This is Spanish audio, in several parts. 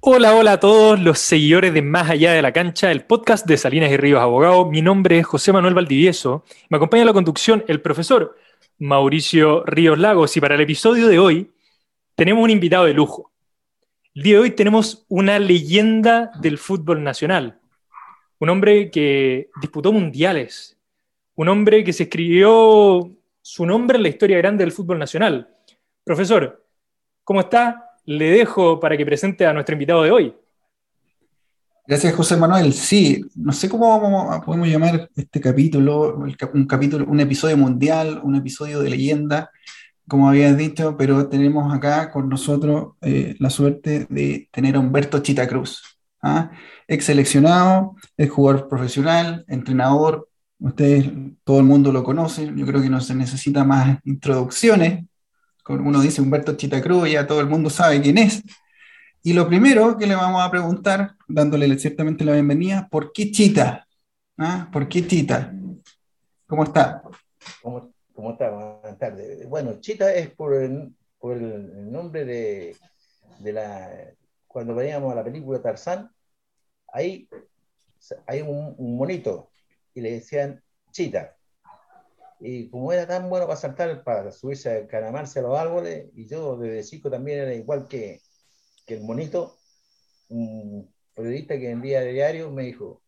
Hola, hola a todos los seguidores de Más Allá de la Cancha, el podcast de Salinas y Ríos Abogado. Mi nombre es José Manuel Valdivieso. Me acompaña en la conducción el profesor Mauricio Ríos Lagos y para el episodio de hoy tenemos un invitado de lujo. El día de hoy tenemos una leyenda del fútbol nacional, un hombre que disputó mundiales, un hombre que se escribió su nombre en la historia grande del fútbol nacional. Profesor, ¿cómo está? Le dejo para que presente a nuestro invitado de hoy. Gracias, José Manuel. Sí, no sé cómo podemos llamar este capítulo, un capítulo, un episodio mundial, un episodio de leyenda, como habías dicho, pero tenemos acá con nosotros eh, la suerte de tener a Humberto Chita Cruz, ¿ah? ex seleccionado, ex jugador profesional, entrenador. Ustedes, todo el mundo lo conoce, yo creo que no se necesita más introducciones, uno dice Humberto Chitacruz, ya todo el mundo sabe quién es. Y lo primero que le vamos a preguntar, dándole ciertamente la bienvenida, ¿por qué Chita? ¿Ah? ¿Por qué Chita? ¿Cómo está? ¿Cómo, cómo está? Buenas tardes. Bueno, Chita es por el, el nombre de, la... Cuando veíamos la película Tarzán, ahí hay un, un monito y le decían Chita. Y como era tan bueno para saltar, para subirse, a caramarse a los árboles, y yo desde chico también era igual que, que el monito, un periodista que vendía de diario me dijo,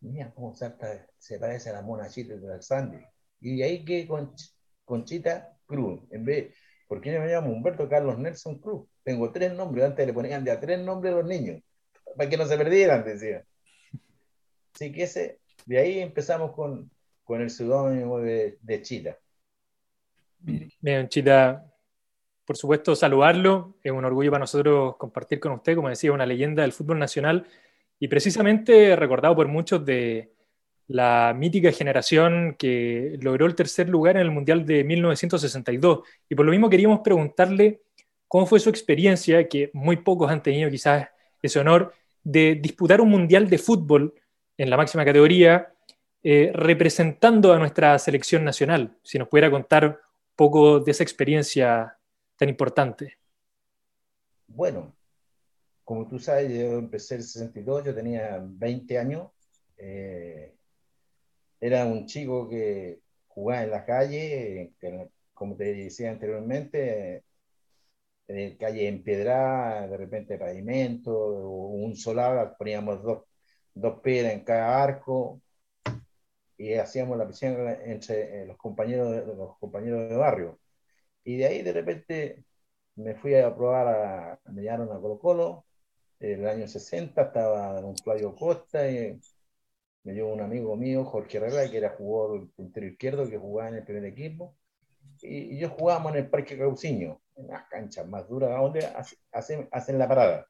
mira cómo salta, se parece a la mona Chita de Sandy. Y ahí que con Conchita Cruz, en vez, ¿por qué me llamo Humberto Carlos Nelson Cruz? Tengo tres nombres, antes le ponían de a tres nombres a los niños, para que no se perdieran, decía. Así que ese, de ahí empezamos con, con el seudónimo de, de. Bien, Chita, por supuesto, saludarlo. Es un orgullo para nosotros compartir con usted, como decía, una leyenda del fútbol nacional y precisamente recordado por muchos de la mítica generación que logró el tercer lugar en el Mundial de 1962. Y por lo mismo queríamos preguntarle cómo fue su experiencia, que muy pocos han tenido quizás ese honor, de disputar un Mundial de fútbol en la máxima categoría eh, representando a nuestra selección nacional. Si nos pudiera contar un poco de esa experiencia tan importante. Bueno, como tú sabes, yo empecé en el 62, yo tenía 20 años. Eh, era un chico que jugaba en la calle, como te decía anteriormente, en calle en piedra, de repente pavimento, un solar, poníamos dos, dos piedras en cada arco, y hacíamos la piscina entre eh, los compañeros de, los compañeros de barrio. Y de ahí de repente me fui a probar, a, me llevaron a Colo Colo, en el año 60 estaba un Flavio Costa y me llevó un amigo mío, Jorge Herrera, que era jugador puntero izquierdo, que jugaba en el primer equipo. Y, yo jugábamos en el Parque Cauciño, en las canchas más duras, donde hacen, hacen la parada.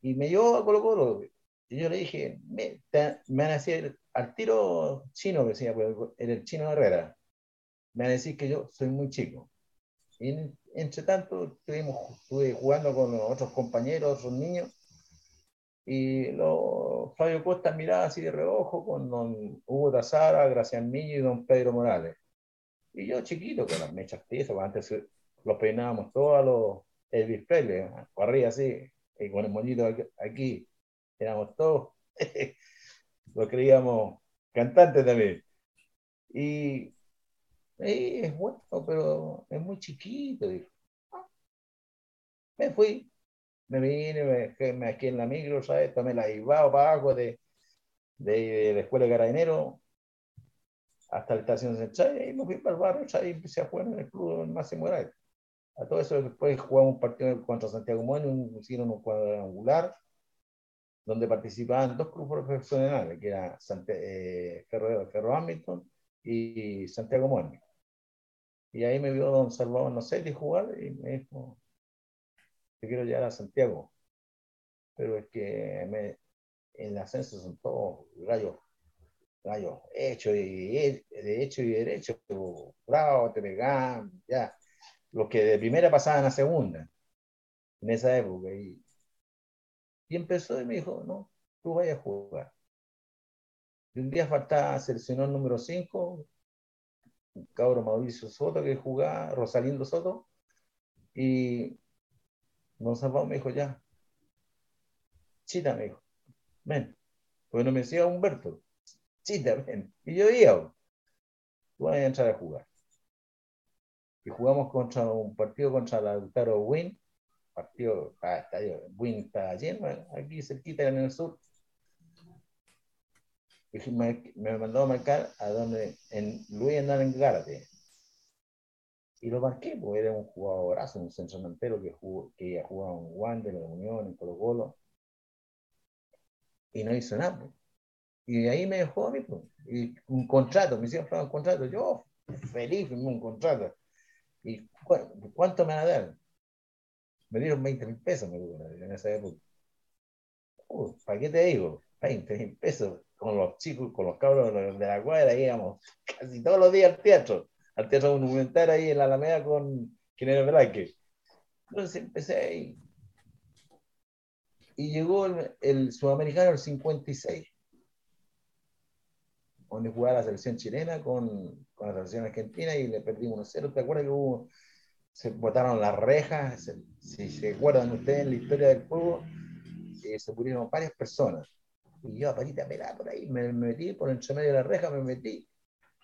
Y me llevó a Colo Colo. Y yo le dije, me, me van a hacer al tiro chino, que decía, pues, era el chino Herrera, me van a decir que yo soy muy chico. Y entre tanto, estuvimos, estuve jugando con otros compañeros, otros niños, y lo, Fabio Costa miraba así de reojo con don Hugo Tazara, Gracián Niño y don Pedro Morales. Y yo chiquito, con las mechas pues, antes los peinábamos todos a los Elvis Presley, arriba así, y con el moñito aquí, éramos todos lo creíamos cantante también. Y, es bueno, pero es muy chiquito. Me fui, me vine, me, me aquí en la micro, ¿sabes? Tomé la Ibao para abajo de, de, la escuela de carabinero hasta la estación central y me fui para el barrio, ¿sabes? Y empecé a jugar en el club en Máximo A todo eso después jugamos un partido contra Santiago Moño, hicieron un cuadrangular donde participaban dos clubes profesionales, que era eh, Ferro, Hamilton y Santiago Muerme. Y ahí me vio don Salvador Nocetti jugar y me dijo, te quiero llegar a Santiago. Pero es que me, en el ascenso son todos gallos, gallos hechos y de hecho y derecho, bravo, te pegan, ya. Los que de primera pasaban a segunda en esa época. Y y empezó y me dijo, no, tú vayas a jugar. Y un día faltaba, seleccionó el número 5, un cabro Mauricio Soto que jugaba, Rosalindo Soto, y Salvador me dijo, ya. Chita me dijo, ven. Pues no me decía Humberto. Chita, ven. Y yo iba. Voy a entrar a jugar. Y jugamos contra un partido contra la Lautaro Win. Partido, está, Win está lleno, aquí cerquita en el sur. Y me, me mandó a marcar a donde, en Luis Gárate y lo marqué, porque era un jugadorazo, un centro que, jugó, que jugado en Wander, en la Unión, en Colo Colo. Y no hizo nada. Pues. Y ahí me dejó a mí. Pues. Y un contrato, me hicieron un contrato. Yo, feliz, firmé un contrato. ¿Y cuánto me van a dar? Me dieron 20 mil pesos me en esa época. Uh, ¿Para qué te digo? 20 mil pesos con los chicos, con los cabros de la cuadra, íbamos casi todos los días al teatro al Teatro Monumental ahí en la Alameda con quien era Velázquez. Entonces empecé ahí. Y llegó el, sudamericano el 56, donde jugaba la selección chilena con, con la selección argentina y le perdimos 1-0. ¿Te acuerdas que hubo, se botaron las rejas? si se acuerdan ustedes en la historia del juego, eh, se murieron varias personas. Y yo, parita, pelada por ahí, me, me metí por entre medio de la reja, me metí.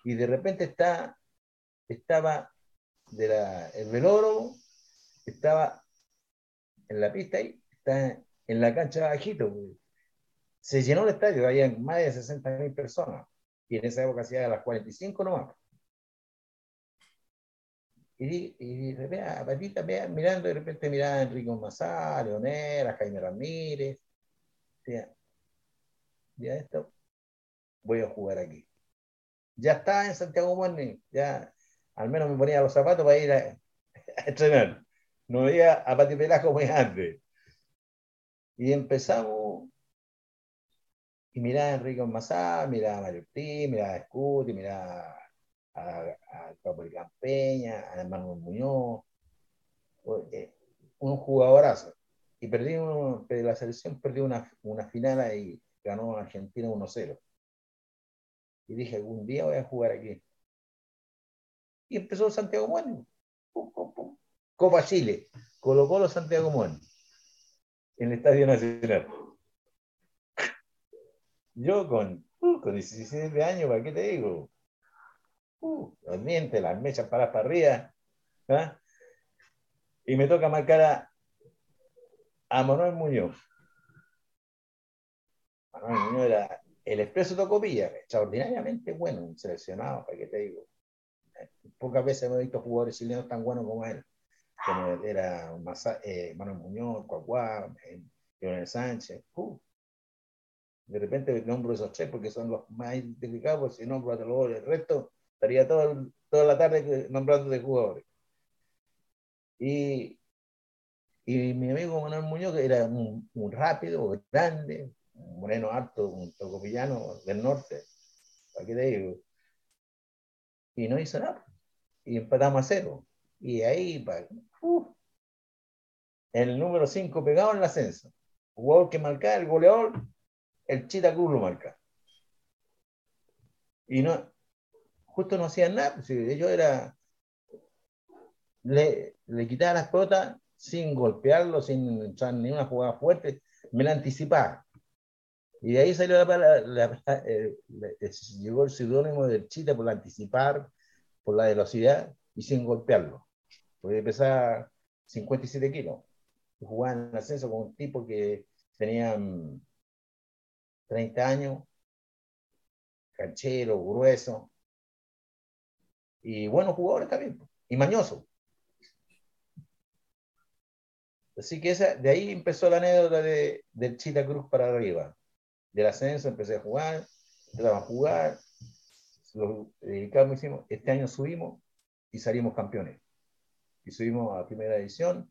Y de repente está estaba el velódromo, estaba en la pista ahí, está en la cancha bajito. Se llenó el estadio, había más de 60 mil personas. Y en esa época hacía las 45 nomás. Y, y vea, Patita, vea, mirando, de repente miraba a Enrique Mazá, Leonel, a Jaime Ramírez. ya esto, voy a jugar aquí. Ya está en Santiago Morning, ya al menos me ponía los zapatos para ir a, entrenar. No veía a Pati Pelajo como antes. Y empezamos, y miraba a Enrique Mazá, miraba a Mario miraba a Scuti, miraba a, Papo Campeña, a hermano Muñoz, un jugadorazo. Y perdí la selección perdió una, una final y ganó Argentina 1-0. Y dije, algún día voy a jugar aquí y empezó Santiago Muñoz. Copa Chile, colocó los Santiago Muñoz en el Estadio Nacional. Yo con, con 17 años, ¿para qué te digo? Uh, los dientes, las mechas para para arriba. ¿ah? Y me toca marcar a, a Manuel Muñoz. Manuel Muñoz era el expreso Tocopilla, extraordinariamente bueno, un seleccionado, ¿para qué te digo? pocas veces he visto jugadores chilenos tan buenos como él, como era eh, Manuel Muñoz, Cuacuá, eh, Leonel Sánchez. Uh. De repente nombro esos tres porque son los más identificados, si nombro a los el resto estaría todo, toda la tarde nombrando de jugadores. Y, y mi amigo Manuel Muñoz, que era un, rápido, grande, un moreno alto, un tocopillano del norte, aquí te digo, y no hizo nada. Y empatamos a cero. Y ahí, el número 5 pegado en el ascenso. Jugador que marcaba, el goleador, el Chita Cruz lo marca. Y no, justo no hacían nada. Pues, ellos era, le, le quitaba las pelotas sin golpearlo, sin echar ni una jugada fuerte, me la anticipaba. Y de ahí salió la, eh, llegó el seudónimo del Chita por anticipar, por la velocidad y sin golpearlo. Porque pesaba 57 kilos. Jugaba en ascenso con un tipo que tenía 30 años, canchero, grueso, y buenos jugadores también, y mañoso. Así que esa, de ahí empezó la anécdota de, del Chita Cruz para arriba del ascenso, empecé a jugar, empezamos a jugar, lo dedicamos, hicimos, este año subimos y salimos campeones. Y subimos a primera edición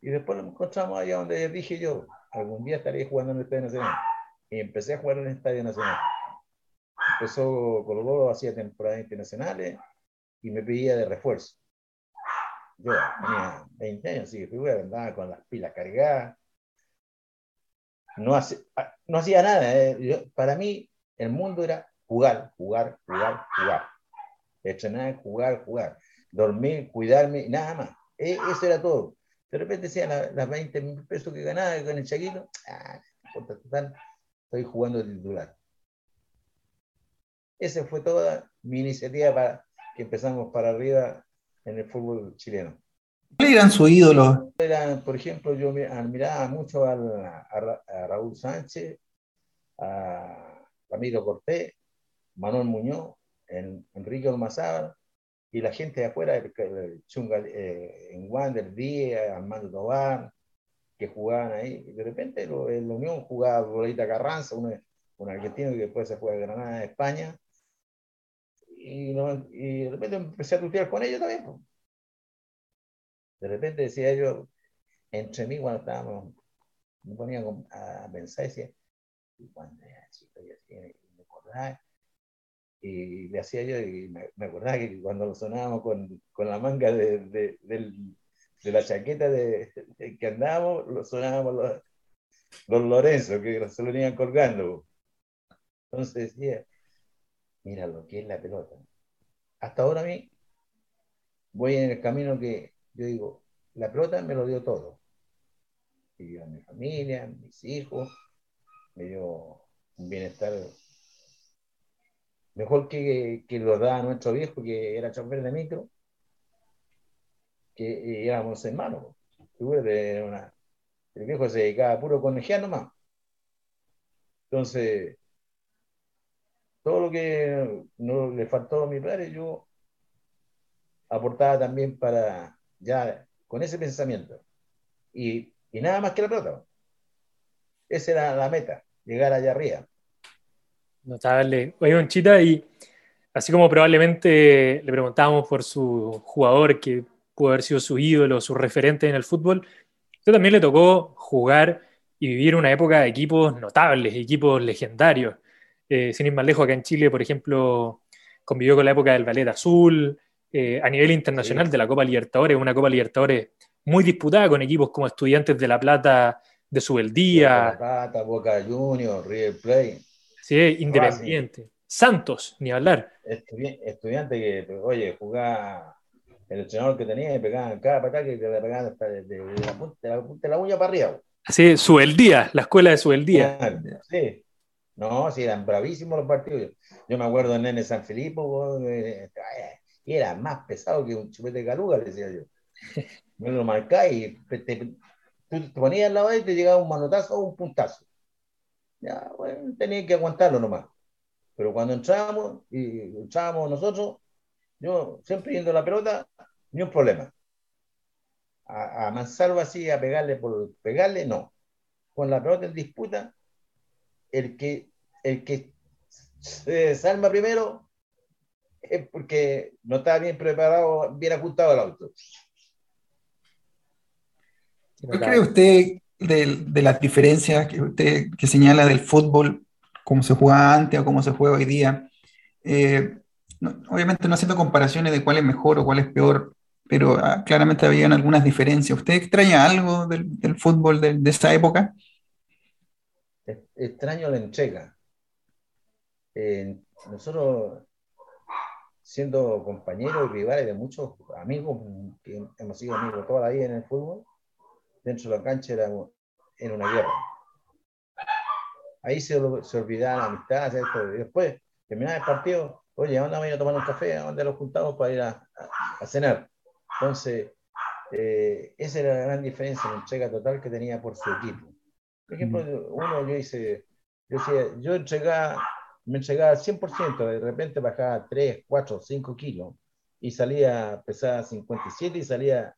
y después nos encontramos allá donde dije yo, algún día estaré jugando en el Estadio Nacional. Y empecé a jugar en el Estadio Nacional. Empezó Colo Colo, hacía temporadas internacionales y me pedía de refuerzo. Yo tenía 20 años, sí, fui, andaba con las pilas cargadas, no, no hacía nada. Eh. para mí, el mundo era jugar, jugar, jugar, jugar. Entrenar, jugar, jugar. Dormir, cuidarme, nada más. E, eso era todo. De repente decían las 20 mil pesos que ganaba con el chaguito, ah, estoy jugando titular. Esa fue toda mi iniciativa para que empezamos para arriba en el fútbol chileno. ¿Cuáles eran sus ídolos? por ejemplo, yo admiraba mucho a, Raúl Sánchez, a Ramiro Cortés, Manuel Muñoz, Enrique Olmazábal, y la gente de afuera, el, Chunga, eh, en Wander, Díaz, Armando Tobar, que jugaban ahí. Y de repente en la Unión jugaba Lolita Carranza, un, un, argentino que después se fue a Granada, España. Y, y, de repente empecé a tutear con ellos también. De repente decía yo, entre mí cuando estábamos, me ponía a pensar y decía, y cuando era chico, y así, me acordaba y le hacía yo, y me, acordaba que cuando lo sonábamos con, con la manga de, de, de, la chaqueta de, que andábamos, lo sonábamos los, los Lorenzo, que se lo venían colgando. Entonces decía, mira lo que es la pelota. Hasta ahora a mí voy en el camino que yo digo, la pelota me lo dio todo. Me dio a mi familia, mis hijos, me dio un bienestar mejor que, que lo daba nuestro viejo, que era chofer de micro, que éramos hermanos. Una, el viejo se dedicaba a puro conejear nomás. Entonces, todo lo que no le faltó a mi padre, yo aportaba también para, ya, con ese pensamiento. Y, y nada más que la pelota. Esa era la meta, llegar allá arriba. Notable. Oye, Conchita, y así como probablemente le preguntábamos por su jugador que pudo haber sido su ídolo, su referente en el fútbol, usted también le tocó jugar y vivir una época de equipos notables, equipos legendarios. Eh, sin ir más lejos, acá en Chile, por ejemplo, convivió con la época del Ballet Azul, eh, a nivel internacional de la Copa Libertadores, una Copa Libertadores muy disputada con equipos como Estudiantes de La Plata, de Subeldía. La Plata, Boca Juniors, River Plate. Sí, Independiente. Santos, ni hablar. estudiante que, oye, jugaba el entrenador que tenía y pegaban cada patada que le pegaban hasta de, la punta, de la uña para arriba. Sí, Subeldía, la escuela de Subeldía. Sí. No, sí, eran bravísimos los partidos. Yo me acuerdo en Nene San Felipe, eh, y era más pesado que un chupete de caluga, decía yo. Me lo marcáis y te, tú te ponías al lado y te llegaba un manotazo o un puntazo ya, bueno, tenía que aguantarlo nomás. Pero cuando entrábamos y entrábamos nosotros, yo siempre yendo la pelota, ni un problema. A, a Mansalva así, a pegarle por pegarle, no. Con la pelota en disputa, el que, el que se desarma primero es porque no estaba bien preparado, bien ajustado el auto. ¿Qué cree usted de, las diferencias que usted que señala del fútbol, cómo se juega antes o cómo se juega hoy día. Eh, obviamente no haciendo comparaciones de cuál es mejor o cuál es peor, pero ah, claramente habían algunas diferencias. ¿Usted extraña algo del, fútbol de, esa época? Extraño la entrega. nosotros, siendo compañeros y rivales de muchos amigos que hemos sido amigos toda la vida en el fútbol, dentro de la cancha era en una guerra. Ahí se, se olvidaba la amistad, y después, terminaba el partido, oye, ¿a dónde a tomar un café? ¿A dónde los juntamos para ir a, a, cenar? Entonces, eh, esa era la gran diferencia, la entrega total que tenía por su equipo. Por ejemplo, uno yo hice, yo, decía, yo entregaba, me entregaba al 100%, de repente bajaba 3, 4, 5 kilos y salía, pesaba 57 y salía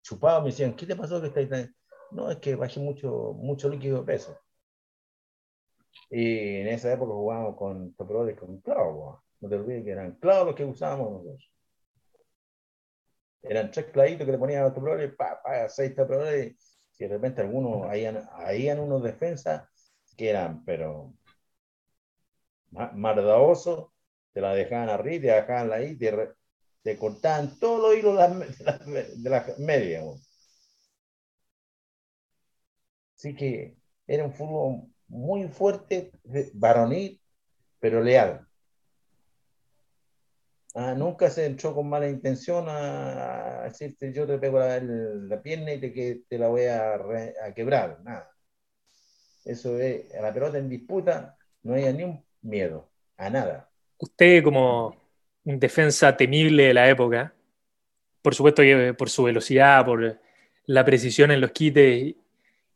chupado, me decían, ¿qué te pasó que estáis tan...? No, es que bajé mucho, mucho líquido de peso. Y en esa época jugábamos con toproles con clavos. No te olvides que eran clavos los que usábamos nosotros. Eran tres clavitos que le ponían a los toproles, pa, pa, seis toproles, y de repente algunos, ahí han unos defensas que eran, pero mardaosos, te la dejaban arriba, te dejaban ahí, te, te cortaban todos los hilos de las de la medias. Así que era un fútbol muy fuerte, varonil, pero leal. Ah, nunca se entró con mala intención a, decirte yo te pego la, pierna y te, que, te la voy a, a, quebrar, nada. Eso es, a la pelota en disputa no hay ni un miedo, a nada. Usted como defensa temible de la época, por supuesto que por su velocidad, por la precisión en los quites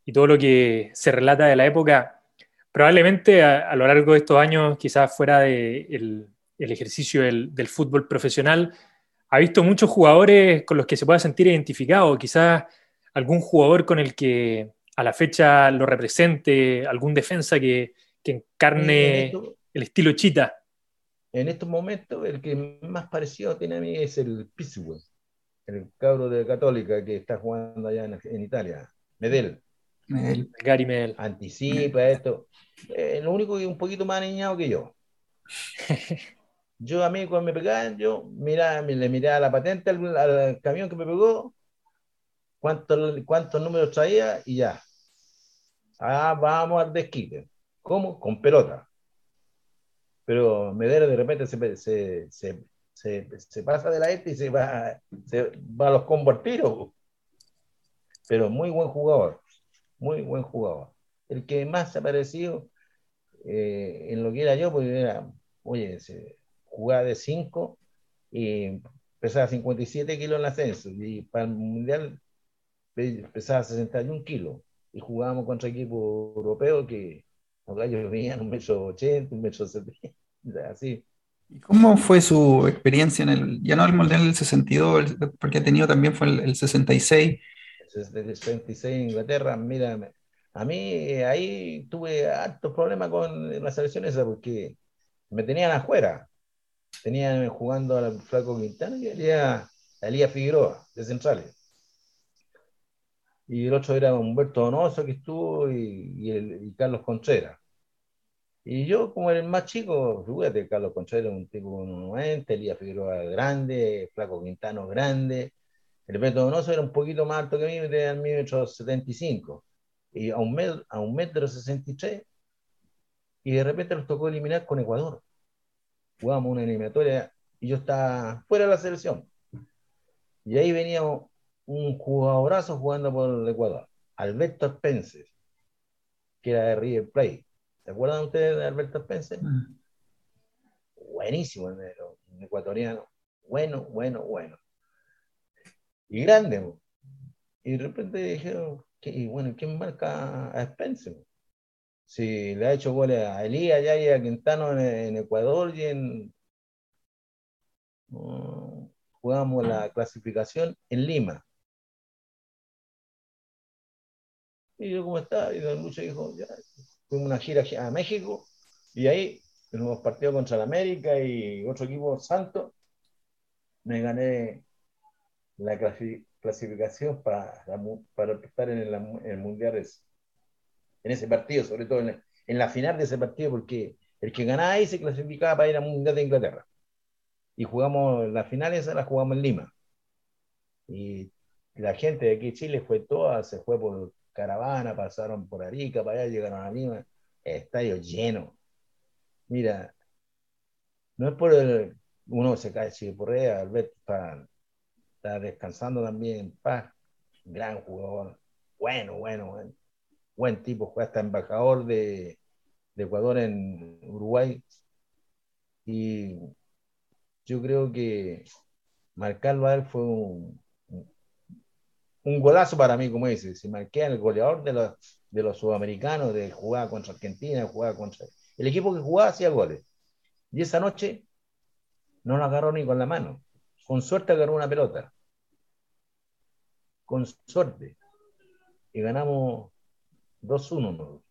y todo lo que se relata de la época, probablemente a, lo largo de estos años, quizás fuera el ejercicio del, fútbol profesional, ha visto muchos jugadores con los que se pueda sentir identificado, quizás algún jugador con el que a la fecha lo represente, algún defensa que, encarne el estilo chita. En estos momentos, el que más parecido tiene a mí es el Pizzico, el cabro de Católica que está jugando allá en, Italia, Medel. Medel. Gary Medel. Anticipa esto. Eh, lo único que es un poquito más niñado que yo. Yo a mí cuando me pegaban, yo miraba, le miraba la patente al, camión que me pegó, cuántos, cuántos números traía y ya. Ah, vamos al desquite. ¿Cómo? Con pelota. Pero Medero de repente se, se, se, se, pasa de la este y se va, se va a los convertidos. Pero muy buen jugador, muy buen jugador. El que más se ha parecido eh, en lo que era yo, pues era, oye, se, jugaba de 5 y pesaba 57 kilos en el ascenso. Y para el mundial pesaba 61 kilos. Y jugábamos contra equipos europeos que los gallos venían un metro 80, un metro 70, así. ¿Y cómo fue su experiencia en el, ya no el mundial del 62, porque ha tenido también fue el, 66? El 66 en Inglaterra, mira, a mí ahí tuve altos problemas con las selecciones porque me tenían afuera tenían jugando al Flaco Quintana y a Elías Figueroa, de centrales. Y el otro era Humberto Donoso, que estuvo, y, el, Carlos Contreras. Y yo, como era el más chico, fíjate, Carlos Contreras un tipo 90, Elías Figueroa grande, Flaco Quintano grande. El Beto Donoso era un poquito más alto que mí, tenía el metro 75. Y a un metro, a un metro 63. Y de repente los tocó eliminar con Ecuador jugamos una eliminatoria y yo estaba fuera de la selección. Y ahí venía un jugadorazo jugando por el Ecuador, Alberto Spencer, que era de River Plate. ¿Se acuerdan ustedes de Alberto Spencer? Mm. Buenísimo, un ecuatoriano. Bueno, bueno, bueno. Y grande. Y de repente dijeron, y bueno, ¿quién marca a Spencer? Sí, le ha hecho goles a Elías y a Quintano en, Ecuador y en. Mm, jugamos la clasificación en Lima. Y yo, ¿cómo está? Y Don Lucho dijo, ya, fuimos una gira a México y ahí, en unos partidos contra el América y otro equipo santo, me gané la clasificación para, para estar en el, en en ese partido, sobre todo en, la final de ese partido, porque el que ganaba ahí se clasificaba para ir al Mundial de Inglaterra. Y jugamos, la final esa la jugamos en Lima. Y la gente de aquí Chile fue toda, se fue por caravana, pasaron por Arica, para allá, llegaron a Lima, estadio lleno. Mira, no es por el, uno se cae ahí, Alberto está, está descansando también en paz, gran jugador, bueno, bueno, bueno buen tipo, fue hasta embajador de, Ecuador en Uruguay. Y yo creo que marcarlo a él fue un, golazo para mí, como dice. Se marqué el goleador de los, de los sudamericanos, de jugar contra Argentina, jugar contra. El equipo que jugaba hacía goles. Y esa noche no lo agarró ni con la mano. Con suerte agarró una pelota. Con suerte. Y ganamos 2-1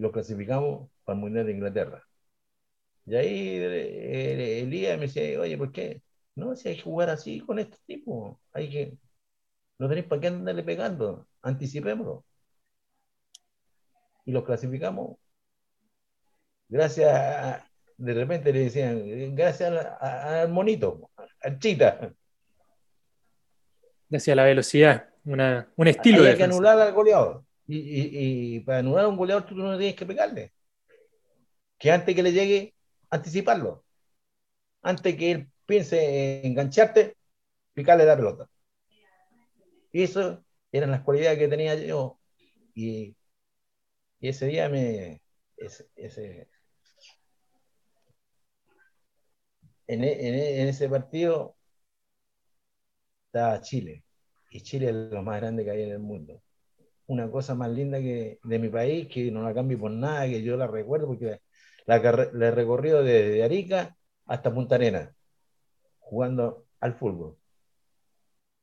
lo clasificamos para el Mundial de Inglaterra. Y ahí eh, Elías me decía, oye, ¿por qué? No, si hay que jugar así con este tipo, hay que, no tenéis para qué andarle pegando, anticipémoslo. Y lo clasificamos. Gracias, de repente le decían, gracias al, monito, al chita. Gracias a la velocidad, un estilo. Hay que anular al goleador. Y, para anular a un goleador tú no tienes que pegarle. Que antes que le llegue, anticiparlo. antes que él piense en engancharte, picarle la pelota. Y eso eran las cualidades que tenía yo. Y, ese día me. Ese, en, en, ese partido estaba Chile. Y Chile es lo más grande que hay en el mundo. Una cosa más linda que de mi país, que no la cambio por nada, que yo la recuerdo, porque la, la he recorrido desde Arica hasta Punta Arenas, jugando al fútbol.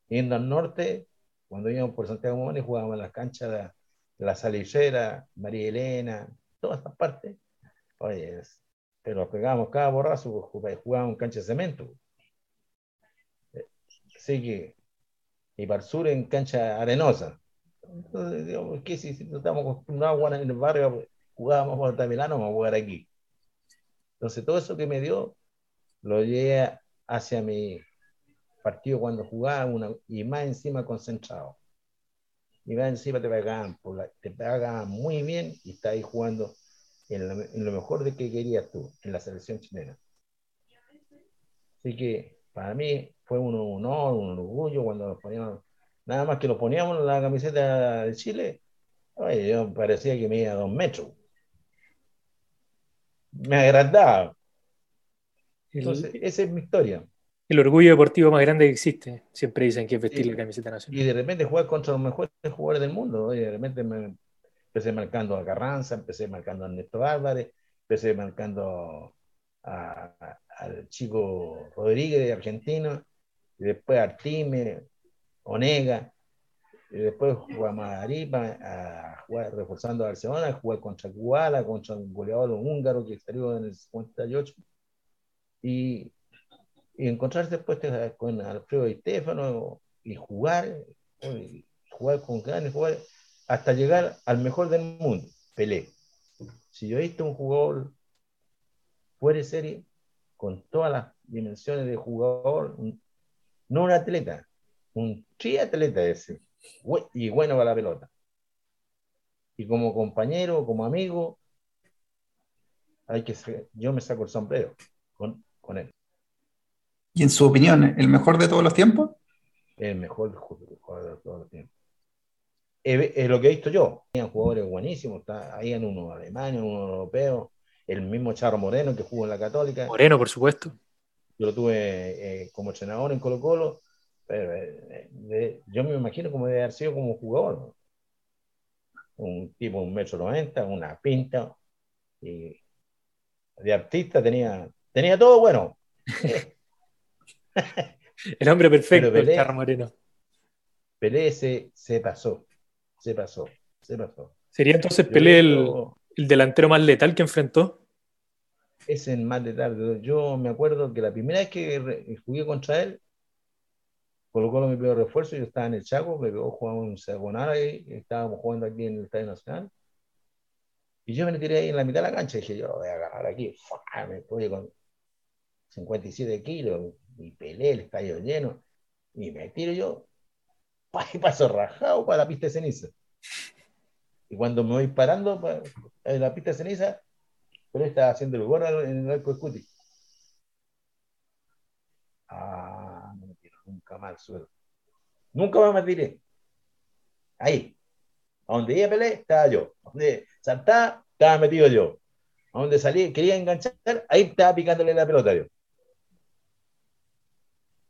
Yendo al norte, cuando íbamos por Santiago Mónez, jugábamos en las canchas de, La Salicera, María Elena, todas estas partes. Oye, pero pegábamos cada borrazo, pues, jugábamos en cancha de cemento. Así que, y para el sur en cancha arenosa. Entonces, digamos, ¿qué si, no estamos acostumbrados a en el barrio, jugábamos por Altamirano, vamos a jugar aquí? Entonces, todo eso que me dio, lo llevé hacia mi partido cuando jugaba una, y más encima concentrado. Y más encima te pagaban, te pagaban muy bien y está ahí jugando en en lo, mejor de que querías tú, en la selección chilena. Así que para mí fue un honor, un orgullo cuando nos poníamos, nada más que nos poníamos la camiseta de Chile, yo parecía que me iba a dos metros. Me agradaba. Entonces, esa es mi historia. El orgullo deportivo más grande que existe. Siempre dicen que es vestir la camiseta nacional. Y de repente jugar contra los mejores jugadores del mundo. Y de repente me empecé marcando a Carranza, empecé marcando a Ernesto Álvarez, empecé marcando al chico Rodríguez de Argentina, y después Artime, Onega, y después jugamos a Aripa, a jugar, reforzando a Barcelona, a jugar contra Kubala, contra un goleador húngaro que salió en el 58 y, encontrarse después con Alfredo y Stefano y jugar, jugar con grandes jugar hasta llegar al mejor del mundo, Pelé. Si yo he visto un jugador fuera de serie, con todas las dimensiones de jugador, no un atleta, un triatleta ese, y bueno para la pelota. Y como compañero, como amigo, hay que yo me saco el sombrero con, con él. ¿Y en su opinión, el mejor de todos los tiempos? El mejor jugador de todos los tiempos. Es, lo que he visto yo. Tenían jugadores buenísimos, ahí en uno alemán, uno europeo, el mismo Charro Moreno que jugó en la Católica. Moreno, por supuesto. Yo lo tuve eh, como entrenador en Colo Colo, pero eh, yo me imagino como debe haber sido como jugador. Un tipo un metro noventa, una pinta, y de artista tenía Tenía todo bueno. el hombre perfecto, el Carro Moreno. Pelé se, pasó, se pasó, se pasó. ¿Sería entonces Pelé el, delantero más letal que enfrentó? Es el más letal. Yo me acuerdo que la primera vez que jugué contra él, colocó mi peor refuerzo, yo estaba en el Chaco, me pegó jugando un Sagonara y estábamos jugando aquí en el Estadio Nacional. Y yo me tiré ahí en la mitad de la cancha y dije, yo voy a ganar aquí. Me puse con 57 kilos, y pelé, el estadio lleno, y me tiro yo, y paso rajado para la pista de ceniza. Y cuando me voy parando en la pista de ceniza, pero estaba haciendo el gol en el arco de. Ah, no me tiro nunca más al suelo. Nunca más me tiré. Ahí. A donde ella peleé, estaba yo. A donde saltaba, estaba metido yo. A donde salí, quería enganchar, ahí estaba picándole la pelota yo.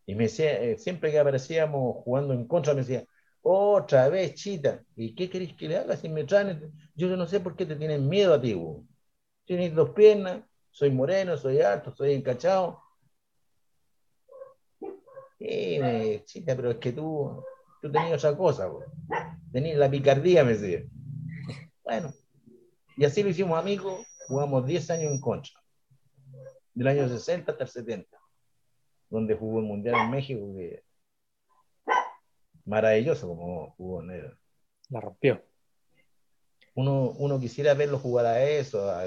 Y me decía, eh, siempre que aparecíamos jugando en contra, me decía, otra vez, chita, ¿y qué queréis que le haga si me traen? Yo no sé por qué te tienen miedo a ti, Tienes dos piernas, soy moreno, soy alto, soy encachado. Y me chita, pero es que tú, tú tenías otra cosa, tenías la picardía, me decía. Bueno, y así lo hicimos amigos, jugamos 10 años en contra, del año 60 hasta el 70 donde jugó el Mundial en México, que maravilloso como jugó Nero. La rompió. Uno, uno quisiera verlo jugar a eso, a,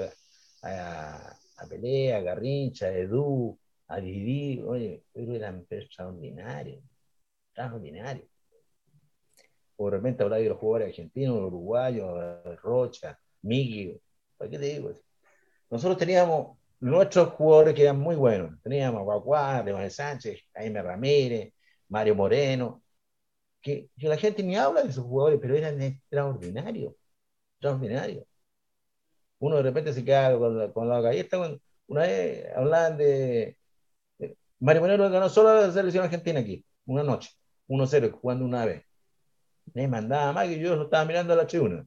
a, a Pelé, a Garrincha, a Edu, a Didi, oye, pero eran extraordinarios, extraordinarios. Por repente hablar de los jugadores argentinos, uruguayos, Rocha, Miguel, ¿para qué te digo? Nosotros teníamos nuestros jugadores que eran muy buenos. Teníamos a Guaguá, Manuel Sánchez, Jaime Ramírez, Mario Moreno, que, la gente ni habla de esos jugadores, pero eran extraordinarios, extraordinarios. Uno de repente se queda con la, con la galleta. Una vez hablaban de, Mario Moreno ganó solo la selección argentina aquí, una noche, 1-0, jugando una vez. Me mandaba más que yo lo estaba mirando a la tribuna.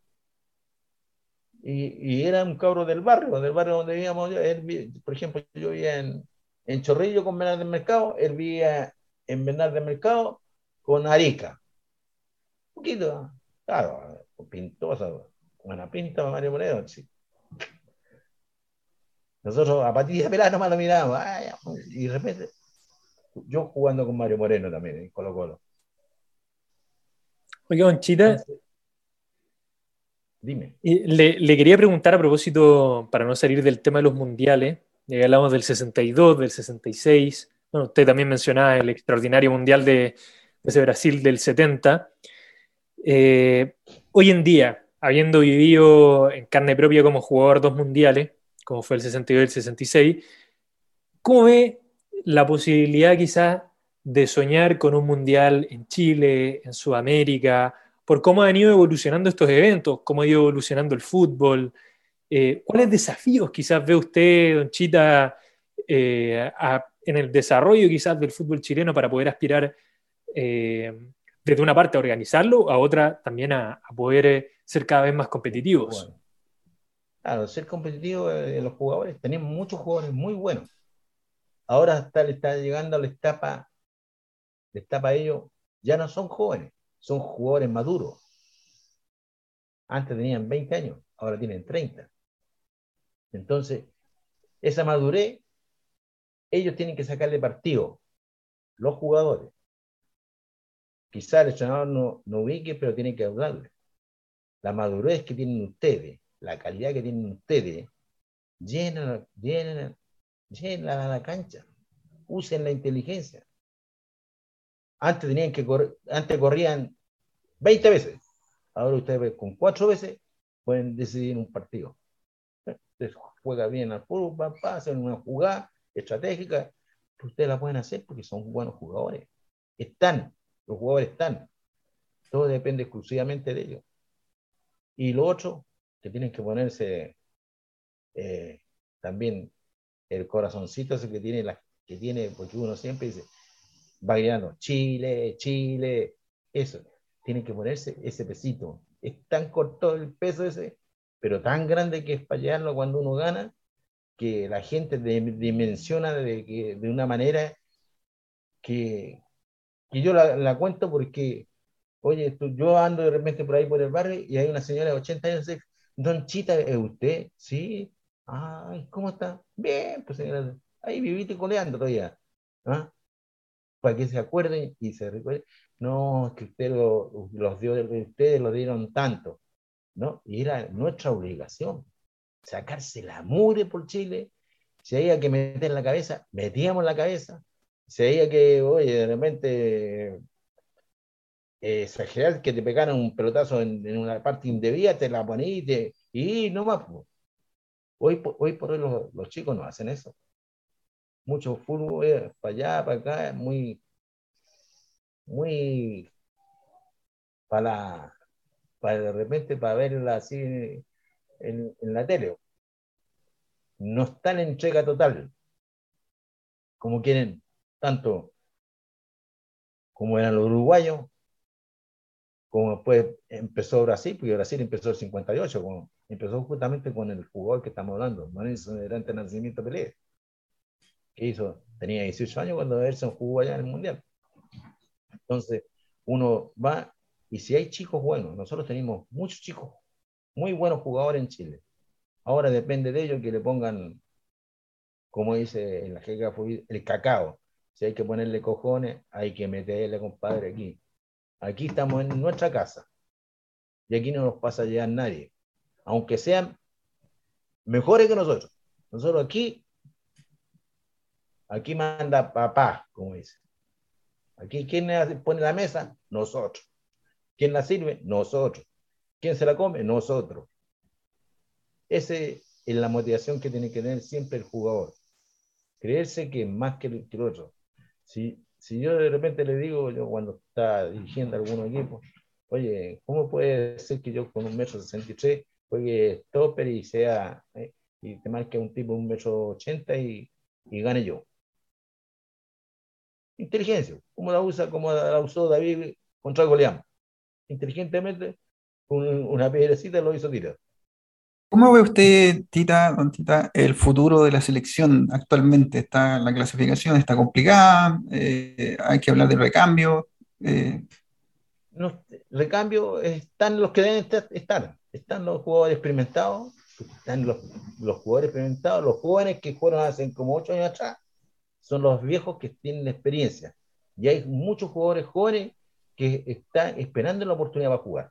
Y, y, era un cabro del barrio, del barrio donde vivíamos. por ejemplo, yo vivía en, en Chorrillo con Bernal del Mercado, él vivía en Bernal del Mercado con Arica. Un poquito, claro, pintosa, buena pinta Mario Moreno, sí. Nosotros a patilla pelada nomás lo mirábamos, y de repente, yo jugando con Mario Moreno también, en Colo Colo. Oiga, Chita, Dime. Le, le, quería preguntar a propósito, para no salir del tema de los mundiales, ya hablamos del 62, del 66, bueno, usted también mencionaba el extraordinario mundial de, ese Brasil del 70. Eh, hoy en día, habiendo vivido en carne propia como jugador dos mundiales, como fue el 62 y el 66, ¿cómo ve la posibilidad quizás de soñar con un mundial en Chile, en Sudamérica, por cómo han ido evolucionando estos eventos, cómo ha ido evolucionando el fútbol. Eh, ¿Cuáles desafíos quizás ve usted, Don Chita, eh, en el desarrollo quizás del fútbol chileno para poder aspirar eh, desde una parte a organizarlo, a otra también a, poder ser cada vez más competitivos? Claro, ser competitivo los jugadores, tenemos muchos jugadores muy buenos. Ahora está, llegando a la etapa, la etapa ellos, ya no son jóvenes, son jugadores maduros. Antes tenían 20 años, ahora tienen 30. Entonces, esa madurez, ellos tienen que sacarle partido, los jugadores. Quizá el entrenador no, no ubique, pero tiene que hablarle. La madurez que tienen ustedes, la calidad que tienen ustedes, llenan, llenan, llenan a la cancha. Usen la inteligencia. Antes tenían que antes corrían 20 veces. Ahora ustedes con cuatro veces pueden decidir un partido. Ustedes juega bien al fútbol, hacen una jugada estratégica, ustedes la pueden hacer porque son buenos jugadores. Están, los jugadores están. Todo depende exclusivamente de ellos. Y lo otro, que tienen que ponerse eh, también el corazoncito ese que tiene, la, que tiene, porque uno siempre dice, va Chile, Chile, eso, tiene que ponerse ese pesito. Es tan corto el peso ese, pero tan grande que es para cuando uno gana, que la gente dimensiona de, de una manera que, que yo la, la, cuento porque, oye, yo ando de repente por ahí por el barrio y hay una señora de 80 años, Don Chita, ¿es usted? Sí. Ay, ¿cómo está? Bien, pues señora, ahí viviste coleando todavía. ¿Ah? para que se acuerden y se recuerden, no, es que usted los dio, ustedes lo dieron tanto, ¿no? Y era nuestra obligación, sacarse la mure por Chile, si había que meter la cabeza, metíamos la cabeza, si había que, oye, de repente eh, exagerar que te pegaran un pelotazo en, una parte indebida, te la ponías y, no más. Hoy, hoy por hoy los, chicos no hacen eso mucho fútbol eh, para allá, para acá, muy, muy para, para de repente para verla así en, la tele. No están en entrega total, como quieren, tanto como eran los uruguayos, como después empezó Brasil, porque Brasil empezó el 58, como empezó justamente con el jugador que estamos hablando, Mauricio Durante Nacimiento Pelé que hizo, tenía 18 años cuando Edson jugó allá en el Mundial. Entonces, uno va, y si hay chicos buenos, nosotros tenemos muchos chicos muy buenos jugadores en Chile. Ahora depende de ellos que le pongan, como dice en la el cacao. Si hay que ponerle cojones, hay que meterle, compadre, aquí. Aquí estamos en nuestra casa. Y aquí no nos pasa a llegar nadie. Aunque sean mejores que nosotros. Nosotros aquí Aquí manda papá, como dice. Aquí, ¿quién pone la mesa? Nosotros. ¿Quién la sirve? Nosotros. ¿Quién se la come? Nosotros. Ese, en la motivación que tiene que tener siempre el jugador. Creerse que es más que el, otro. Si, si yo de repente le digo, yo cuando está dirigiendo algún equipo, oye, ¿cómo puede ser que yo con un metro 63 juegue stopper y sea, eh, y te marque un tipo un metro 80 y, y gane yo? Inteligencia, como la usa, como la usó David contra Golián. Inteligentemente, una piedrecita lo hizo tirar. ¿Cómo ve usted, Tita, don Tita, el futuro de la selección actualmente? ¿Está la clasificación está complicada? Eh, ¿Hay que hablar de recambio? Eh, recambio están los que deben estar. Están los jugadores experimentados, están los, los jugadores experimentados, los jóvenes que fueron hace como ocho años atrás, son los viejos que tienen experiencia. Y hay muchos jugadores jóvenes que están esperando la oportunidad para jugar.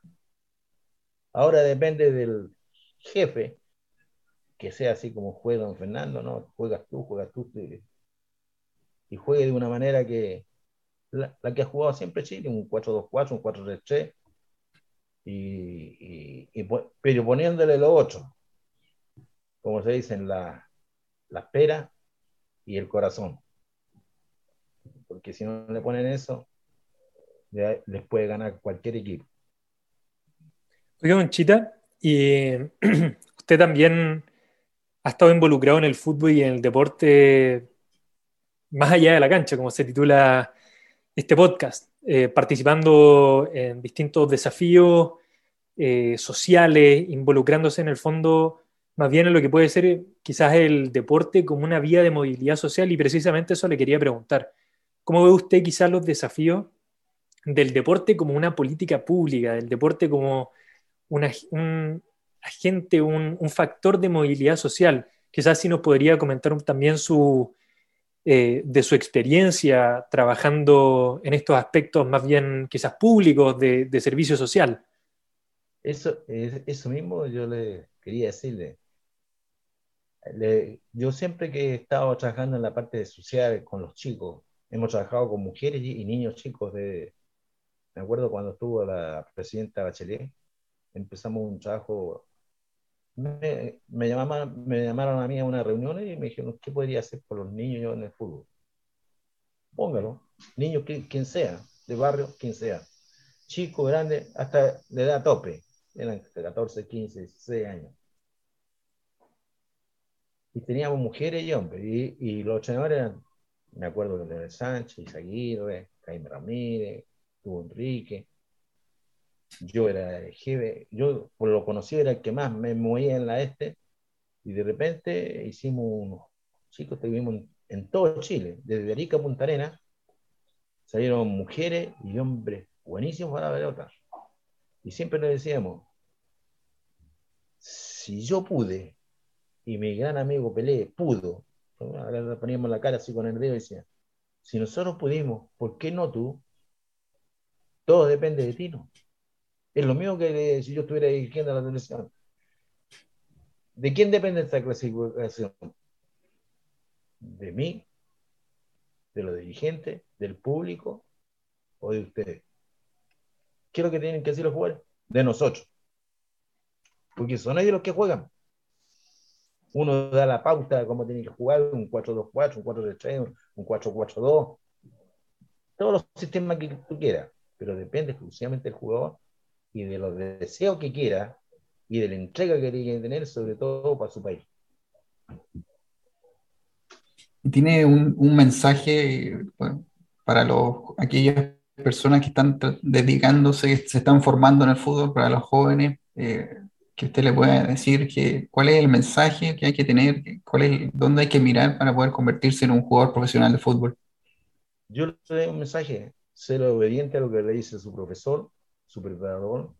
Ahora depende del, jefe, que sea así como juega don Fernando, ¿no? Juegas tú, juegas tú, y, juegue de una manera que la, que ha jugado siempre Chile, un 4-2-4, un 4-3-3, y, pero poniéndole lo otro, como se dice, la, la espera y el corazón. Porque si no le ponen eso, les puede ganar cualquier equipo. Oiga, Manchita, y usted también ha estado involucrado en el fútbol y en el deporte más allá de la cancha, como se titula este podcast, eh, participando en distintos desafíos eh, sociales, involucrándose en el fondo más bien en lo que puede ser quizás el deporte como una vía de movilidad social y precisamente eso le quería preguntar. ¿Cómo ve usted quizás los desafíos del deporte como una política pública, del deporte como un agente, un, factor de movilidad social. Quizás si nos podría comentar también su, eh, de su experiencia trabajando en estos aspectos más bien quizás públicos de, servicio social. Eso, eso mismo yo le quería decirle. yo siempre que he estado trabajando en la parte social con los chicos, hemos trabajado con mujeres y, niños chicos de, me acuerdo cuando estuvo la presidenta Bachelet, empezamos un trabajo. Me, me, llamaron, me llamaron a mí a una reunión y me dijeron, ¿qué podría hacer por los niños en el fútbol? Póngalo, niño quien sea, de barrio, quien sea. Chico, grande, hasta de edad tope, eran 14, 15, 16 años. Y teníamos mujeres y hombres, y, los entrenadores eran, me acuerdo de Sánchez, Isaguirre, Jaime Ramírez, Hugo Enrique, yo era jefe, yo por lo conocido era el que más me movía en la este, y de repente hicimos unos chicos que vivimos en, todo Chile, desde Arica a Punta Arena, salieron mujeres y hombres buenísimos para la pelota. Y siempre nos decíamos, si yo pude, y mi gran amigo Pelé pudo, ahora poníamos la cara así con el dedo y decía, si nosotros pudimos, ¿por qué no tú? Todo depende de ti, ¿no? Es lo mismo que si yo estuviera dirigiendo la televisión. ¿De quién depende esta clasificación? ¿De mí? ¿De los dirigentes? ¿Del público? ¿O de ustedes? ¿Qué es lo que tienen que hacer los jugadores? De nosotros. Porque son ellos los que juegan. Uno da la pauta de cómo tiene que jugar, un 4-2-4, un 4-3-3, un 4-4-2. Todos los sistemas que tú quieras. Pero depende exclusivamente del jugador y de los deseos que quiera y de la entrega que tiene que tener, sobre todo para su país. Tiene un, un mensaje para los, aquellas personas que están dedicándose, se están formando en el fútbol, para los jóvenes, eh, que usted le pueda decir que, cuál es el mensaje que hay que tener, cuál es, dónde hay que mirar para poder convertirse en un jugador profesional de fútbol. Yo le doy un mensaje, ser obediente a lo que le dice su profesor, su preparador,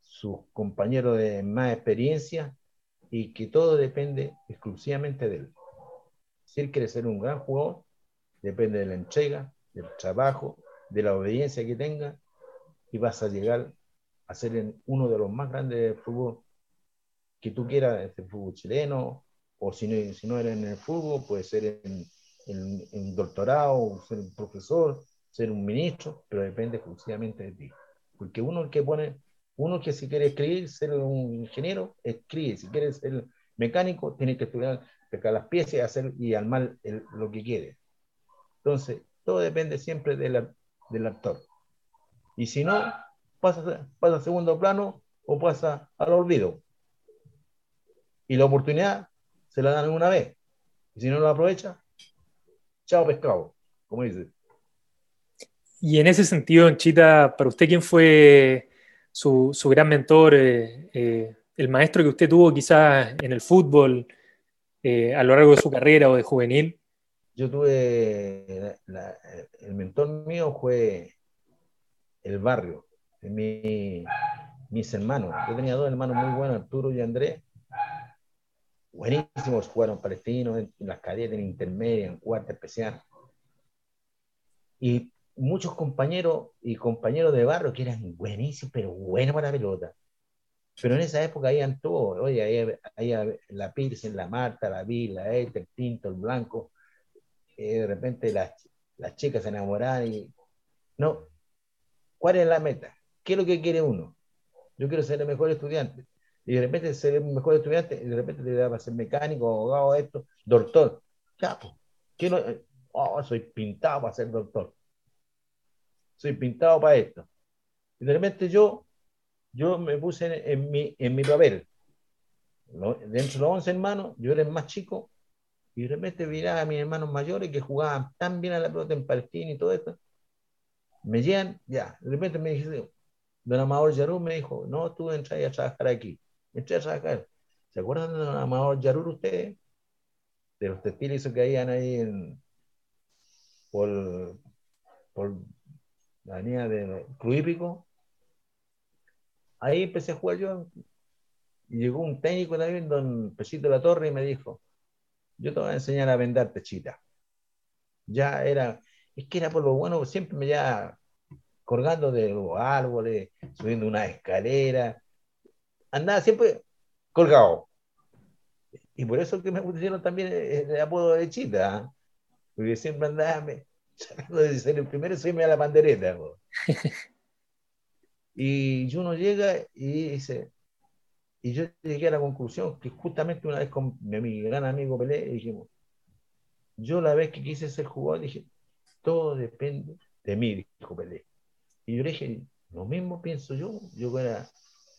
sus compañeros de más experiencia y que todo depende exclusivamente de él. Si él quiere ser un gran jugador, depende de la entrega, del trabajo, de la obediencia que tenga y vas a llegar a ser uno de los más grandes del fútbol que tú quieras, este fútbol chileno, o si no, si no eres en el fútbol, puede ser en, en, doctorado, ser un profesor, ser un ministro, pero depende exclusivamente de ti. Porque uno el que pone, Uno que si quiere escribir, ser un ingeniero, escribe. Si quiere ser mecánico, tiene que estudiar, pecar las piezas y hacer y armar lo que quiere. Entonces, todo depende siempre del actor. Y si no, pasa, pasa a segundo plano o pasa al olvido. Y la oportunidad se la dan una vez. Y si no lo aprovecha, chao pescado, como dice. Y en ese sentido, Chita, para usted, ¿quién fue su, gran mentor, eh, eh, el maestro que usted tuvo quizás en el fútbol eh, a lo largo de su carrera o de juvenil? Yo tuve, el mentor mío fue el barrio, mis hermanos. Yo tenía dos hermanos muy buenos, Arturo y Andrés. Buenísimos, jugaron palestinos en las cadetes, en intermedia, en cuarta especial. Y muchos compañeros y compañeros de barrio que eran buenísimos, pero buenos para la pelota. Pero en esa época habían todos, oye, había, la Pirsen, la Marta, la Vila, la el Pinto, el Blanco. de repente las, las chicas se enamoraban y... No, ¿cuál es la meta? ¿Qué es lo que quiere uno? Yo quiero ser el mejor estudiante. Y de repente ser el mejor estudiante, y de repente te da para ser mecánico, abogado, esto, doctor. Ya, pues, quiero, oh, soy pintado para ser doctor soy pintado para esto. Y de repente yo, yo me puse en, mi, en mi papel. Dentro de los 11 hermanos, yo era el más chico, y de repente miraba a mis hermanos mayores que jugaban tan bien a la pelota en Palestina y todo esto. Me llegan, ya, de repente me dice, don Amador Yarur me dijo, no, tú entras a trabajar aquí. Entré a trabajar. ¿Se acuerdan de don Amador Yarur ustedes? De los textiles que habían ahí en, por, por la avenida de Cruípico. Ahí empecé a jugar yo. Y llegó un técnico también, don Pesito de la Torre, y me dijo, yo te voy a enseñar a vender techita. Ya era, es que era por lo bueno, siempre me ya colgando de los árboles, subiendo una escalera, andaba siempre colgado. Y por eso que me pusieron también el, apodo de Chita, ¿ah? porque siempre andaba, de ser el primero, soy a la pandereta. y uno llega y dice, y yo llegué a la conclusión que justamente una vez con mi, gran amigo Pelé, dijimos, yo la vez que quise ser jugador, dije, todo depende de mí, dijo Pelé. Y yo le dije, lo mismo pienso yo, yo era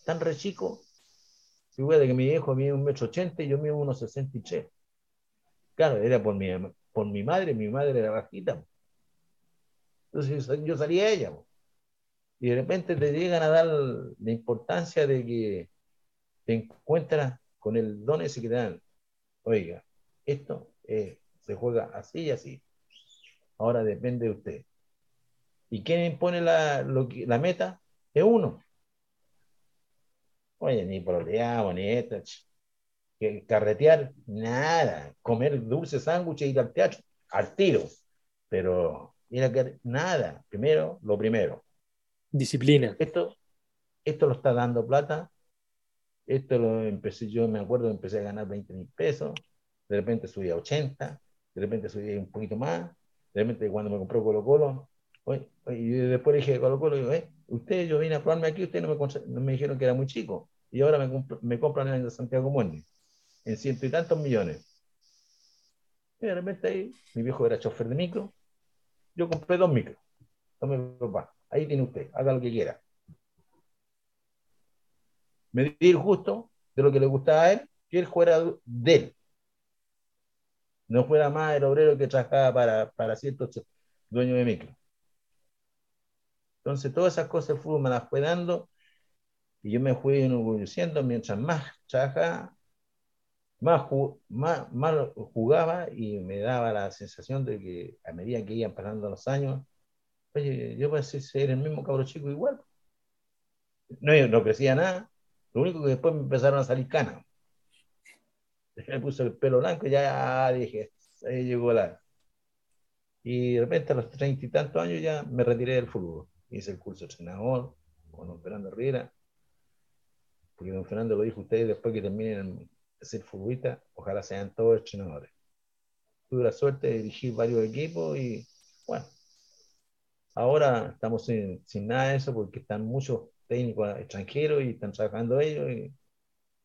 tan re chico, de que mi viejo mide un metro ochenta y yo mido unos sesenta y tres. Claro, era por mi, por mi madre, mi madre era bajita. Entonces yo salía a ella. Y de repente te llegan a dar la importancia de que te encuentras con el don ese que te dan. Oiga, esto se juega así y así. Ahora depende de usted. ¿Y quién impone la, la meta? Es uno. Oye, ni problemas, ni esto. Carretear, nada. Comer dulce sándwiches y al teatro, al tiro. Pero Mira que nada, primero, lo primero. Disciplina. Esto, esto lo está dando plata. Esto lo empecé, yo me acuerdo, empecé a ganar 20 mil pesos. De repente subí a 80, de repente subí un poquito más. De repente cuando me compró Colo Colo, y después dije Colo Colo, digo, eh, ustedes, yo vine a probarme aquí, ustedes no me, me dijeron que era muy chico. Y ahora me, me compran en Santiago Mundi, en ciento y tantos millones. Y de repente ahí, mi viejo era chofer de micro, yo compré dos micros. papá. Ahí tiene usted, haga lo que quiera. Medir justo de lo que le gustaba a él, que él fuera de él. No fuera más el obrero que trabajaba para, para ciertos dueños de micro. Entonces, todas esas cosas el fútbol me las fue dando y yo me fui enorgulleciendo mientras más trabajaba, más, más, jugaba y me daba la sensación de que a medida que iban pasando los años, oye, yo pensé ser el mismo cabro chico igual. No, no crecía nada, lo único que después me empezaron a salir canas. Me puse el pelo blanco y ya dije, ahí llegó la... Y de repente a los treinta y tantos años ya me retiré del fútbol. Hice el curso de entrenador con don Fernando Riera, porque don Fernando lo dijo ustedes después que terminen ser futbolista, ojalá sean todos entrenadores. Tuve la suerte de dirigir varios equipos y bueno, ahora estamos sin, sin nada de eso porque están muchos técnicos extranjeros y están trabajando ellos. Y,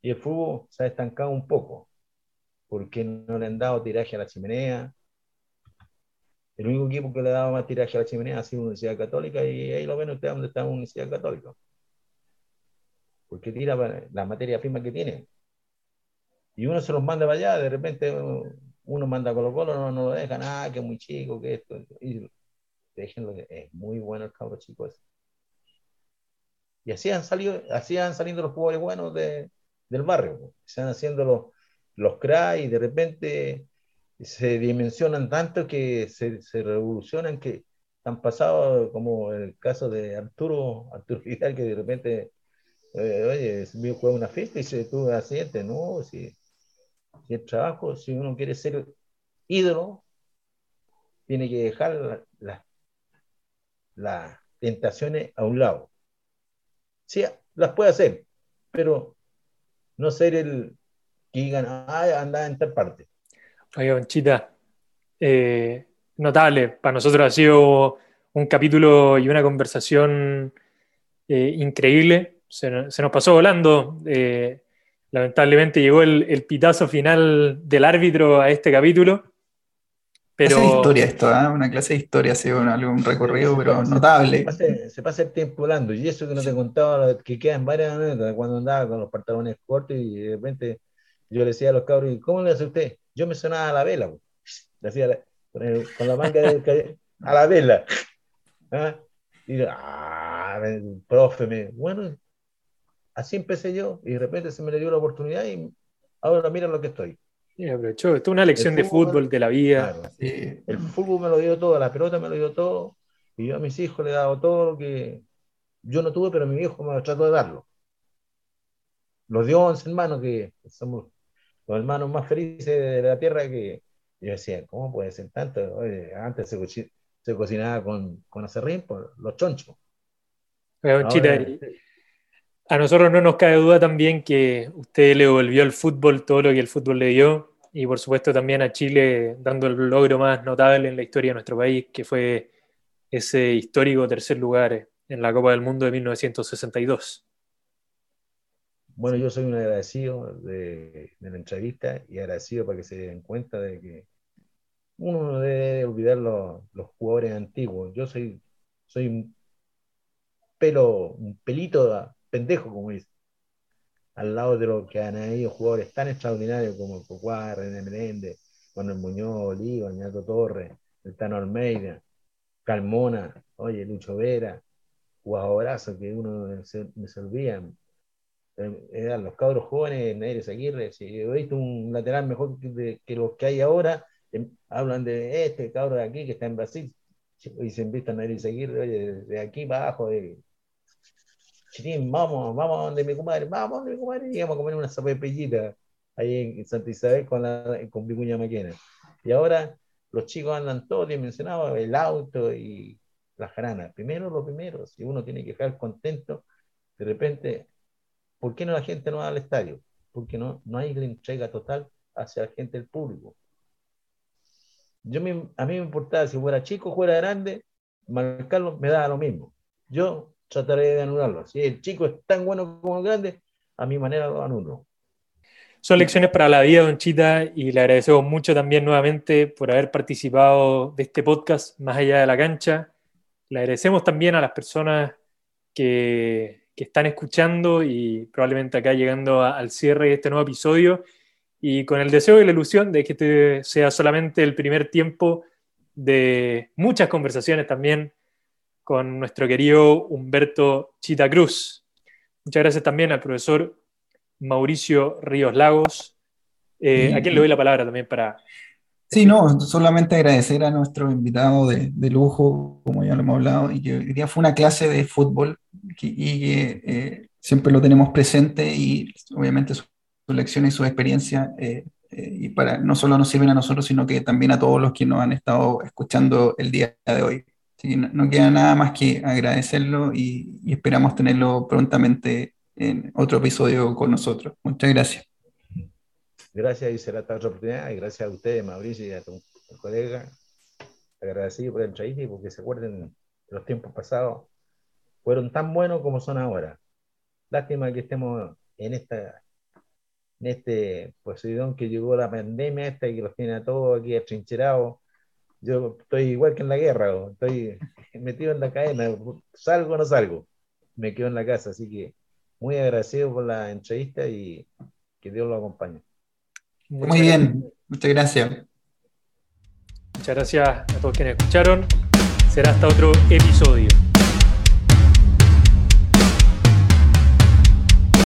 y el fútbol se ha estancado un poco, porque no le han dado tiraje a la chimenea. El único equipo que le ha dado más tiraje a la chimenea ha sido la Universidad Católica y ahí lo ven ustedes donde está la Universidad Católica. Porque tira la materia prima que tiene. Y uno se los manda para allá, de repente uno manda a Colo Colo, no, no lo dejan, ah, que es muy chico, que esto. Y déjenlo, es muy bueno el cabro chico ese. Y así han salido, así han salido los jugadores buenos de, del barrio. Se van haciendo los, los cracks y de repente se dimensionan tanto que se, se revolucionan que han pasado, como el caso de Arturo, Arturo Vidal, que de repente, eh, oye, oye, juega una fiesta y se tuvo accidente, no, si, el trabajo, si uno quiere ser ídolo, tiene que dejar las tentaciones a un lado. Sí, las puede hacer, pero no ser el que digan, ah, anda en tal parte. Oye, Bonchita, eh, notable. Para nosotros ha sido un capítulo y una conversación eh, increíble. Se, nos pasó volando. Eh, lamentablemente llegó el, pitazo final del árbitro a este capítulo. Pero... Clase de historia esto, ¿eh? una clase de historia, ha sido un, recorrido, pero notable. Se pasa, el tiempo volando, y eso que no te contaba, que quedan varias anécdotas, cuando andaba con los pantalones cortos y de repente yo le decía a los cabros, ¿cómo le hace usted? Yo me sonaba a la vela, le hacía con, la manga a la vela. ¿Ah? Y ah, profe, me, bueno, así empecé yo, y de repente se me le dio la oportunidad y ahora mira lo que estoy. Sí, aprovechó. Esto es una lección de fútbol, de la vida. El fútbol me lo dio todo, la pelota me lo dio todo, y yo a mis hijos le he dado todo lo que yo no tuve, pero mi viejo me lo trató de darlo. Los dio 11 hermanos, que somos los hermanos más felices de la tierra, que yo decía, ¿cómo puede ser tanto? antes se, cocinaba con, con acerrín por los chonchos. A nosotros no nos cabe duda también que usted le devolvió al fútbol todo lo que el fútbol le dio y por supuesto también a Chile dando el logro más notable en la historia de nuestro país, que fue ese histórico tercer lugar en la Copa del Mundo de 1962. Bueno, yo soy un agradecido de, la entrevista y agradecido para que se den cuenta de que uno no debe olvidar los, jugadores antiguos. Yo soy, soy un pelo, un pelito pendejo, como dice. Al lado de lo que han habido jugadores tan extraordinarios como Cocuá, René Menéndez, Manuel Muñoz, Oliva, Ñato Torres, el Tano Almeida, Calmona, oye, Lucho Vera, jugadorazos que uno se, me servían. Eh, eran los cabros jóvenes, Neres Aguirre, si he visto un lateral mejor que, los que hay ahora, em, hablan de este cabro de aquí que está en Brasil, y se invitan a Neres Aguirre, oye, de aquí para abajo, de, vamos, vamos a donde mi comadre, vamos a donde mi comadre, y íbamos a comer una sopa de pellita ahí en Santa Isabel con, la, con Vicuña Maquena. Y ahora los chicos andan todos dimensionados, el auto y las granas. Primero lo primero, si uno tiene que estar contento, de repente, ¿por qué no la gente no va al estadio? Porque no, no hay la entrega total hacia la gente del público. Yo a mí me importaba si fuera chico o fuera grande, marcarlo me da lo mismo. Yo trataré de anularlo. Si el chico es tan bueno como el grande, a mi manera lo anulo. Son lecciones para la vida, Don Chita, y le agradecemos mucho también nuevamente por haber participado de este podcast más allá de la cancha. Le agradecemos también a las personas que, que están escuchando y probablemente acá llegando al cierre de este nuevo episodio y con el deseo y la ilusión de que este sea solamente el primer tiempo de muchas conversaciones también con nuestro querido Humberto Chita Cruz. Muchas gracias también al profesor Mauricio Ríos Lagos, eh, a quien le doy la palabra también para... Sí, no, solamente agradecer a nuestro invitado de, lujo, como ya lo hemos hablado, y que hoy día fue una clase de fútbol y que eh, siempre lo tenemos presente y obviamente sus su lecciones y su experiencia eh, y para, no solo nos sirven a nosotros, sino que también a todos los que nos han estado escuchando el día de hoy no, queda nada más que agradecerlo y, esperamos tenerlo prontamente en otro episodio con nosotros. Muchas gracias. Gracias y será otra oportunidad. Y gracias a ustedes, Mauricio, y a tu, colega. Agradecido por el entrevista y porque se acuerden de los tiempos pasados. fueron tan buenos como son ahora. Lástima que estemos en esta en este Poseidón que llegó la pandemia esta y que los tiene a todos aquí atrincherados. Yo estoy igual que en la guerra, estoy metido en la cadena, salgo o no salgo, me quedo en la casa, así que muy agradecido por la entrevista y que Dios lo acompañe. Muy bien, muchas gracias. Muchas gracias a todos quienes escucharon. Será hasta otro episodio.